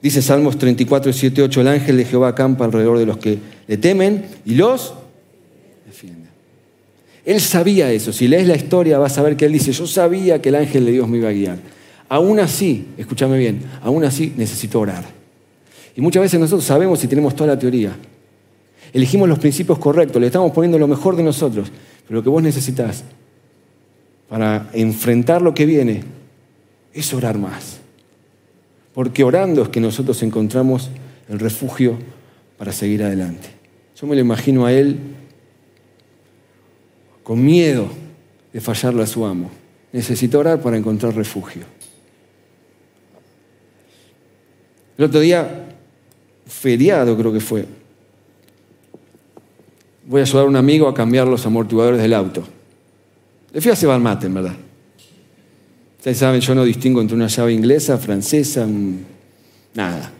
Dice Salmos 34, 7, 8, el ángel de Jehová acampa alrededor de los que le temen y los defiende. Él sabía eso. Si lees la historia vas a ver que él dice, yo sabía que el ángel de Dios me iba a guiar. Aún así, escúchame bien, aún así necesito orar. Y muchas veces nosotros sabemos y tenemos toda la teoría. Elegimos los principios correctos, le estamos poniendo lo mejor de nosotros. Pero lo que vos necesitas para enfrentar lo que viene es orar más. Porque orando es que nosotros encontramos el refugio para seguir adelante. Yo me lo imagino a él con miedo de fallarle a su amo. Necesito orar para encontrar refugio. El otro día, feriado creo que fue, voy a ayudar a un amigo a cambiar los amortiguadores del auto. Fui a cebar mate, en verdad. Ustedes saben, yo no distingo entre una llave inglesa, francesa, Nada.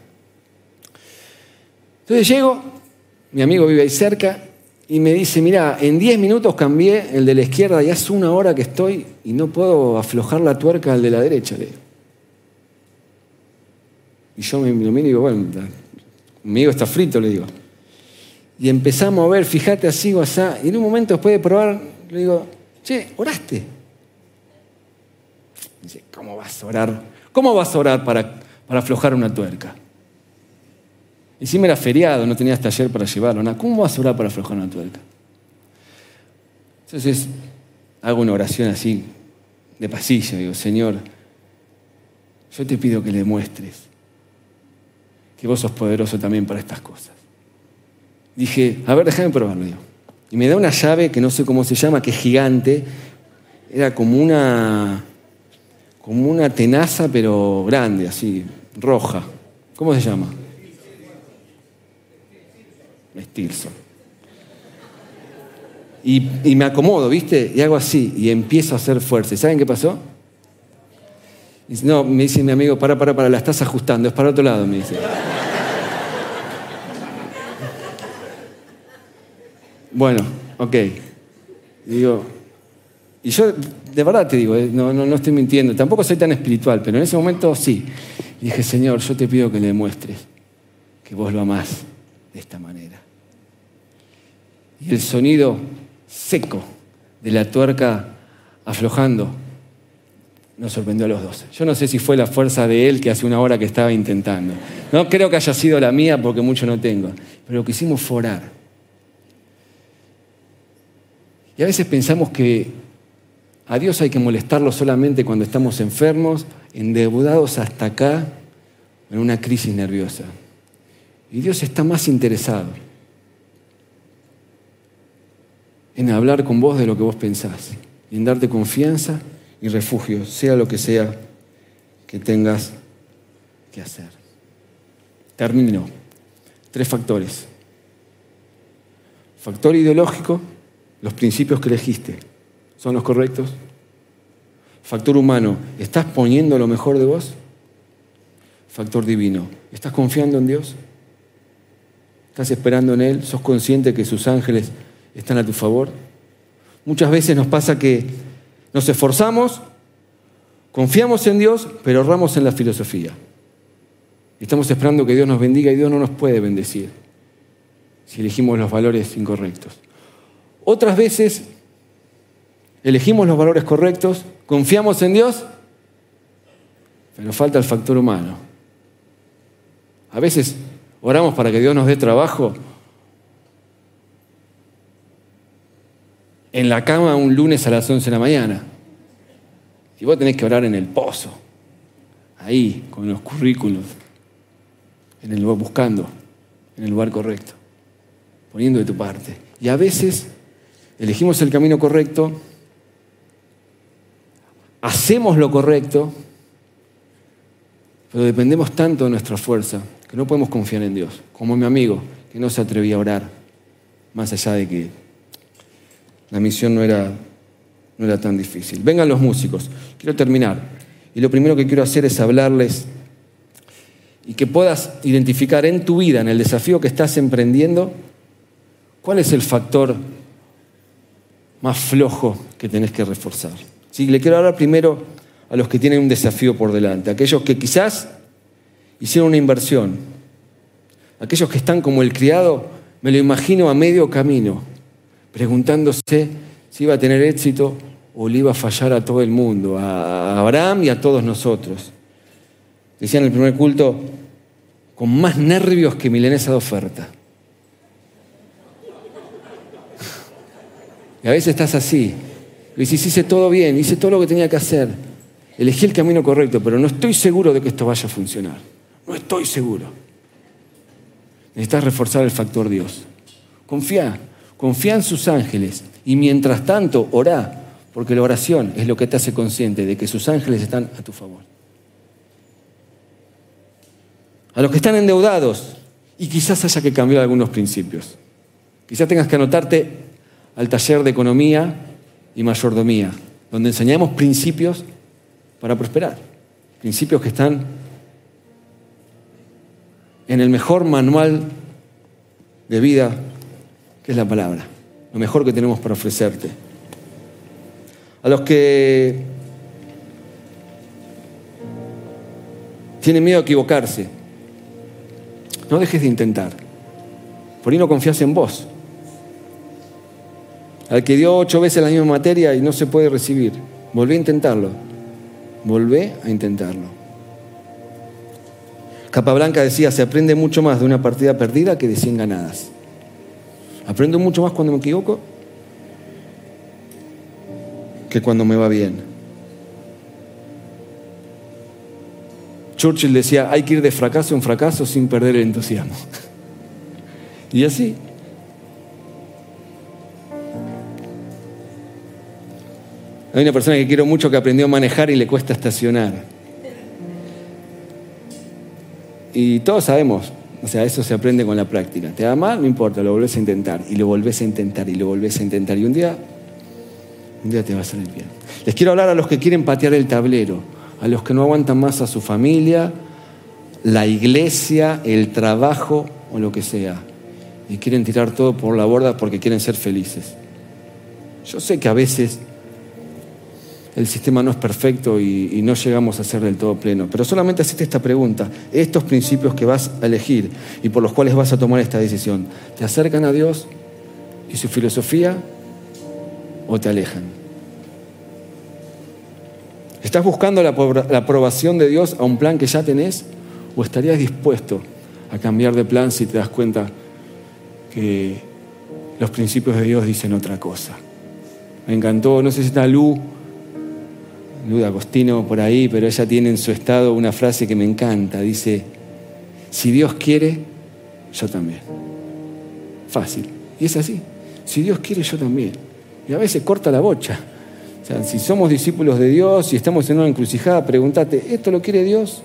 Entonces llego, mi amigo vive ahí cerca, y me dice, mira, en 10 minutos cambié el de la izquierda y hace una hora que estoy y no puedo aflojar la tuerca al de la derecha. Le Y yo me lo y digo, bueno, amigo está frito, le digo. Y empezamos a ver, fíjate así o así, y en un momento después de probar, le digo, che, ¿oraste? dice, ¿cómo vas a orar? ¿Cómo vas a orar para, para aflojar una tuerca? Encima era feriado, no tenías taller para llevarlo. ¿Cómo vas a orar para aflojar una tuerca? Entonces hago una oración así, de pasillo. Digo, Señor, yo te pido que le muestres que vos sos poderoso también para estas cosas. Dije, a ver, déjame probarlo. Y me da una llave que no sé cómo se llama, que es gigante. Era como una, como una tenaza, pero grande, así, roja. ¿Cómo se llama? Stilson. Y, y, me acomodo, ¿viste? Y hago así, y empiezo a hacer fuerza. ¿Y saben qué pasó? no, me dice mi amigo, para, para, para, la estás ajustando, es para otro lado, me dice. Bueno, ok. Digo, y yo de verdad te digo, eh, no, no, no estoy mintiendo, tampoco soy tan espiritual, pero en ese momento sí. Y dije, Señor, yo te pido que le demuestres que vos lo amás de esta manera. Y el sonido seco de la tuerca aflojando nos sorprendió a los dos. Yo no sé si fue la fuerza de él que hace una hora que estaba intentando. No creo que haya sido la mía porque mucho no tengo. Pero lo que hicimos fue. Y a veces pensamos que a Dios hay que molestarlo solamente cuando estamos enfermos, endeudados hasta acá, en una crisis nerviosa. Y Dios está más interesado en hablar con vos de lo que vos pensás, y en darte confianza y refugio, sea lo que sea que tengas que hacer. Termino. Tres factores. Factor ideológico, los principios que elegiste, ¿son los correctos? Factor humano, ¿estás poniendo lo mejor de vos? Factor divino, ¿estás confiando en Dios? ¿Estás esperando en Él? ¿Sos consciente que sus ángeles están a tu favor? Muchas veces nos pasa que nos esforzamos, confiamos en Dios, pero ahorramos en la filosofía. Estamos esperando que Dios nos bendiga y Dios no nos puede bendecir si elegimos los valores incorrectos. Otras veces elegimos los valores correctos, confiamos en Dios, pero falta el factor humano. A veces Oramos para que Dios nos dé trabajo. En la cama un lunes a las 11 de la mañana. Y vos tenés que orar en el pozo, ahí, con los currículos, en el, buscando, en el lugar correcto, poniendo de tu parte. Y a veces elegimos el camino correcto, hacemos lo correcto, pero dependemos tanto de nuestra fuerza que no podemos confiar en Dios, como mi amigo, que no se atrevía a orar, más allá de que la misión no era, no era tan difícil. Vengan los músicos, quiero terminar. Y lo primero que quiero hacer es hablarles y que puedas identificar en tu vida, en el desafío que estás emprendiendo, cuál es el factor más flojo que tenés que reforzar. Sí, le quiero hablar primero a los que tienen un desafío por delante, aquellos que quizás hicieron una inversión. Aquellos que están como el criado, me lo imagino a medio camino, preguntándose si iba a tener éxito o le iba a fallar a todo el mundo, a Abraham y a todos nosotros. Decían en el primer culto, con más nervios que milenesa de oferta. Y a veces estás así. Dices, hice todo bien, hice todo lo que tenía que hacer. Elegí el camino correcto, pero no estoy seguro de que esto vaya a funcionar. No estoy seguro. Necesitas reforzar el factor Dios. Confía, confía en sus ángeles y mientras tanto orá, porque la oración es lo que te hace consciente de que sus ángeles están a tu favor. A los que están endeudados y quizás haya que cambiar algunos principios. Quizás tengas que anotarte al taller de economía y mayordomía, donde enseñamos principios para prosperar, principios que están en el mejor manual de vida que es la palabra, lo mejor que tenemos para ofrecerte. A los que tienen miedo a equivocarse, no dejes de intentar. Por ahí no confías en vos. Al que dio ocho veces la misma materia y no se puede recibir, volvé a intentarlo. Volvé a intentarlo. Capablanca decía, se aprende mucho más de una partida perdida que de 100 ganadas. Aprendo mucho más cuando me equivoco que cuando me va bien. Churchill decía, hay que ir de fracaso en fracaso sin perder el entusiasmo. y así. Hay una persona que quiero mucho que aprendió a manejar y le cuesta estacionar. Y todos sabemos, o sea, eso se aprende con la práctica. Te da mal, no importa, lo volvés a intentar y lo volvés a intentar y lo volvés a intentar. Y un día, un día te va a bien. Les quiero hablar a los que quieren patear el tablero, a los que no aguantan más a su familia, la iglesia, el trabajo o lo que sea. Y quieren tirar todo por la borda porque quieren ser felices. Yo sé que a veces el sistema no es perfecto y, no llegamos a ser del todo pleno. Pero solamente hacete esta pregunta. Estos principios que vas a elegir y por los cuales vas a tomar esta decisión, ¿te acercan a Dios y su filosofía o te alejan? ¿Estás buscando la, la aprobación de Dios a un plan que ya tenés o estarías dispuesto a cambiar de plan si te das cuenta que los principios de Dios dicen otra cosa? Me encantó, no sé si está Lu Luda Agostino por ahí, pero ella tiene en su estado una frase que me encanta. Dice, si Dios quiere, yo también. Fácil. Y es así. Si Dios quiere, yo también. Y a veces corta la bocha. O sea, si somos discípulos de Dios y estamos en una encrucijada, pregúntate, ¿esto lo quiere Dios?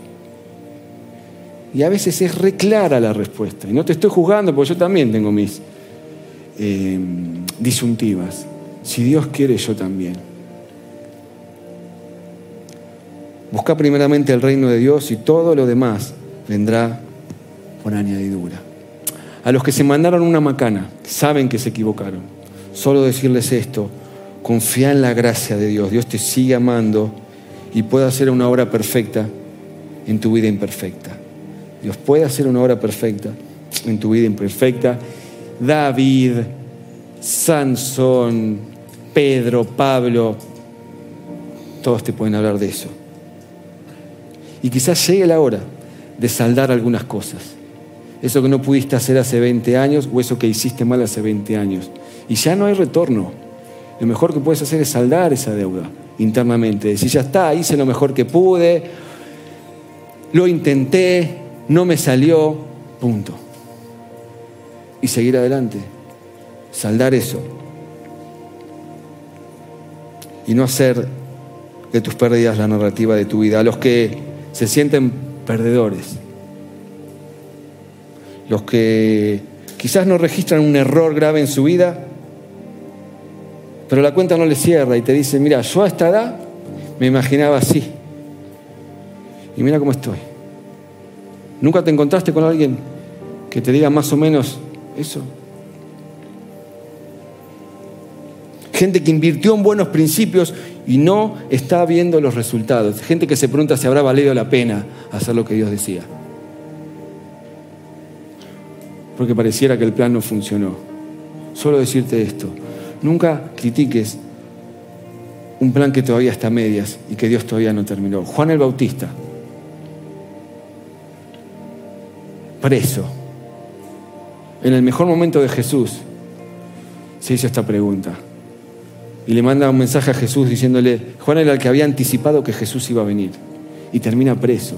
Y a veces es reclara la respuesta. Y no te estoy juzgando porque yo también tengo mis eh, disyuntivas. Si Dios quiere, yo también. Busca primeramente el reino de Dios y todo lo demás vendrá por añadidura. A los que se mandaron una macana, saben que se equivocaron. Solo decirles esto, confía en la gracia de Dios. Dios te sigue amando y puede hacer una obra perfecta en tu vida imperfecta. Dios puede hacer una obra perfecta en tu vida imperfecta. David, Sansón, Pedro, Pablo, todos te pueden hablar de eso. Y quizás llegue la hora de saldar algunas cosas. Eso que no pudiste hacer hace 20 años o eso que hiciste mal hace 20 años. Y ya no hay retorno. Lo mejor que puedes hacer es saldar esa deuda internamente. Decir, ya está, hice lo mejor que pude, lo intenté, no me salió, punto. Y seguir adelante. Saldar eso. Y no hacer de tus pérdidas la narrativa de tu vida. A los que se sienten perdedores. Los que quizás no registran un error grave en su vida, pero la cuenta no les cierra y te dice, mira, yo a esta edad me imaginaba así. Y mira cómo estoy. ¿Nunca te encontraste con alguien que te diga más o menos eso? Gente que invirtió en buenos principios y no está viendo los resultados. Gente que se pregunta si habrá valido la pena hacer lo que Dios decía. Porque pareciera que el plan no funcionó. Solo decirte esto, nunca critiques un plan que todavía está a medias y que Dios todavía no terminó. Juan el Bautista, preso, en el mejor momento de Jesús, se hizo esta pregunta y le manda un mensaje a Jesús diciéndole, Juan era el que había anticipado que Jesús iba a venir y termina preso.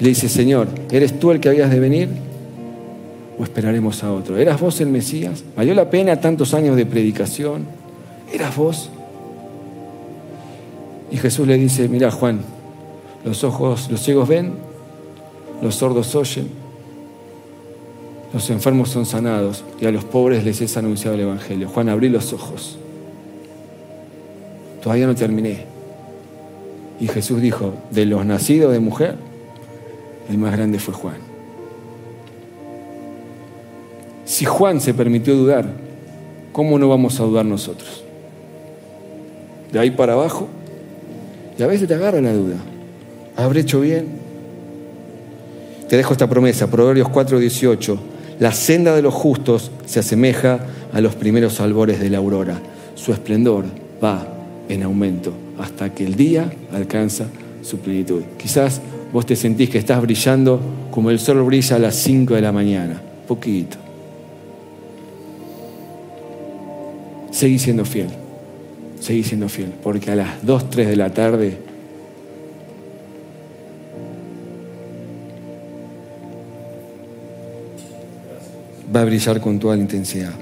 Y le dice, Señor, ¿eres tú el que habías de venir o esperaremos a otro? ¿Eras vos el Mesías? ¿Valió la pena tantos años de predicación? ¿Eras vos? Y Jesús le dice, mira Juan, los ojos, los ciegos ven, los sordos oyen, los enfermos son sanados y a los pobres les es anunciado el Evangelio. Juan, abrí los ojos todavía no terminé. Y Jesús dijo, de los nacidos de mujer, el más grande fue Juan. Si Juan se permitió dudar, ¿cómo no vamos a dudar nosotros? De ahí para abajo, y a veces te agarra la duda. ¿Habré hecho bien? Te dejo esta promesa, Proverbios 4:18. La senda de los justos se asemeja a los primeros albores de la aurora. Su esplendor va en aumento hasta que el día alcanza su plenitud. Quizás vos te sentís que estás brillando como el sol brilla a las 5 de la mañana. Poquito. Seguí siendo fiel. Seguí siendo fiel. Porque a las 2, 3 de la tarde va a brillar con toda la intensidad.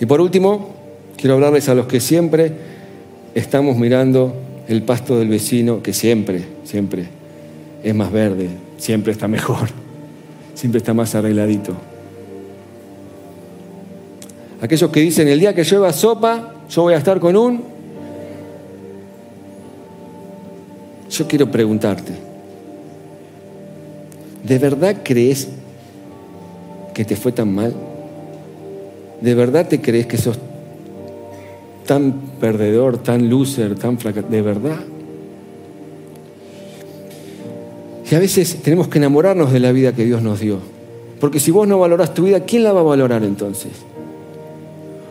Y por último, quiero hablarles a los que siempre estamos mirando el pasto del vecino, que siempre, siempre es más verde, siempre está mejor, siempre está más arregladito. Aquellos que dicen, el día que llueva sopa, yo voy a estar con un... Yo quiero preguntarte, ¿de verdad crees que te fue tan mal? ¿De verdad te crees que sos tan perdedor, tan loser, tan fracasado? ¿De verdad? Y a veces tenemos que enamorarnos de la vida que Dios nos dio. Porque si vos no valorás tu vida, ¿quién la va a valorar entonces?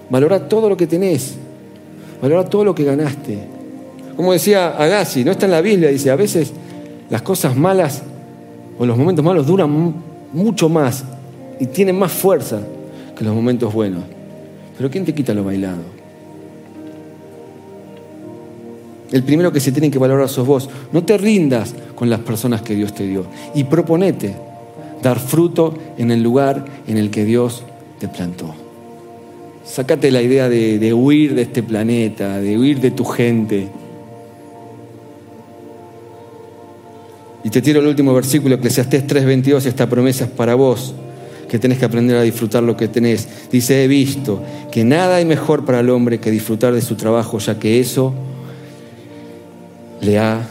Valora todo lo que tenés. Valora todo lo que ganaste. Como decía Agassi, no está en la Biblia, dice, a veces las cosas malas o los momentos malos duran mucho más y tienen más fuerza que los momentos buenos. Pero ¿quién te quita lo bailado? El primero que se tiene que valorar sos vos. No te rindas con las personas que Dios te dio. Y proponete dar fruto en el lugar en el que Dios te plantó. Sácate la idea de, de huir de este planeta, de huir de tu gente. Y te tiro el último versículo, Eclesiastés 3:22, esta promesa es para vos que tenés que aprender a disfrutar lo que tenés. Dice, he visto que nada hay mejor para el hombre que disfrutar de su trabajo, ya que eso le ha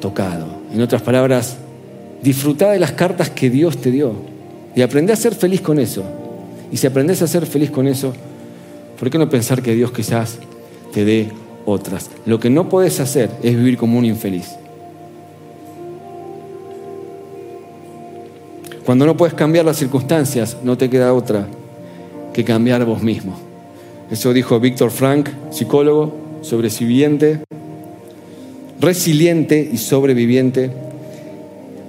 tocado. En otras palabras, disfruta de las cartas que Dios te dio y aprende a ser feliz con eso. Y si aprendes a ser feliz con eso, ¿por qué no pensar que Dios quizás te dé otras? Lo que no puedes hacer es vivir como un infeliz. Cuando no puedes cambiar las circunstancias, no te queda otra que cambiar vos mismo. Eso dijo Víctor Frank, psicólogo, sobreviviente, resiliente y sobreviviente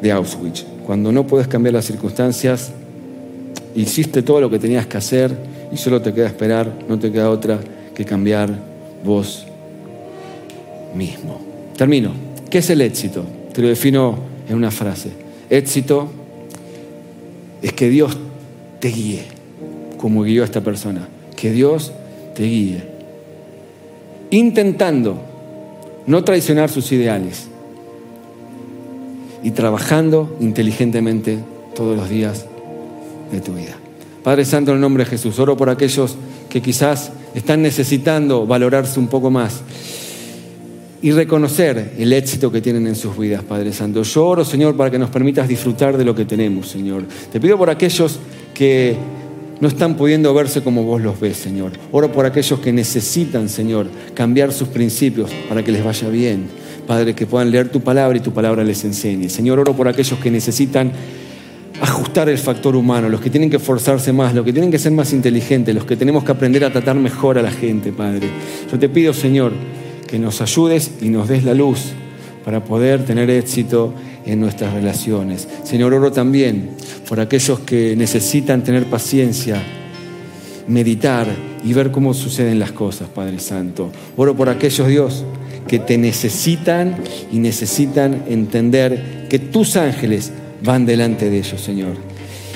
de Auschwitz. Cuando no puedes cambiar las circunstancias, hiciste todo lo que tenías que hacer y solo te queda esperar, no te queda otra que cambiar vos mismo. Termino. ¿Qué es el éxito? Te lo defino en una frase. Éxito es que Dios te guíe, como guió a esta persona. Que Dios te guíe. Intentando no traicionar sus ideales y trabajando inteligentemente todos los días de tu vida. Padre Santo, en el nombre de Jesús, oro por aquellos que quizás están necesitando valorarse un poco más y reconocer el éxito que tienen en sus vidas, Padre Santo. Yo oro, Señor, para que nos permitas disfrutar de lo que tenemos, Señor. Te pido por aquellos que no están pudiendo verse como vos los ves, Señor. Oro por aquellos que necesitan, Señor, cambiar sus principios para que les vaya bien. Padre, que puedan leer tu palabra y tu palabra les enseñe. Señor, oro por aquellos que necesitan ajustar el factor humano, los que tienen que esforzarse más, los que tienen que ser más inteligentes, los que tenemos que aprender a tratar mejor a la gente, Padre. Yo te pido, Señor, que nos ayudes y nos des la luz para poder tener éxito en nuestras relaciones. Señor, oro también por aquellos que necesitan tener paciencia, meditar y ver cómo suceden las cosas, Padre Santo. Oro por aquellos, Dios, que te necesitan y necesitan entender que tus ángeles van delante de ellos, Señor.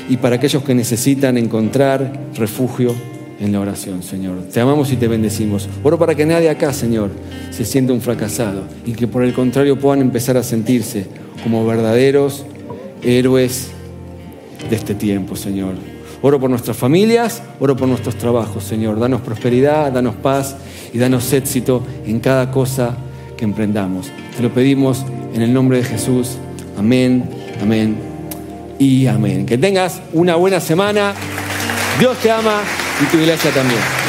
Y para aquellos que necesitan encontrar refugio en la oración, Señor. Te amamos y te bendecimos. Oro para que nadie acá, Señor, se sienta un fracasado y que por el contrario puedan empezar a sentirse como verdaderos héroes de este tiempo, Señor. Oro por nuestras familias, oro por nuestros trabajos, Señor. Danos prosperidad, danos paz y danos éxito en cada cosa que emprendamos. Te lo pedimos en el nombre de Jesús. Amén, amén y amén. Que tengas una buena semana. Dios te ama y tu iglesia también.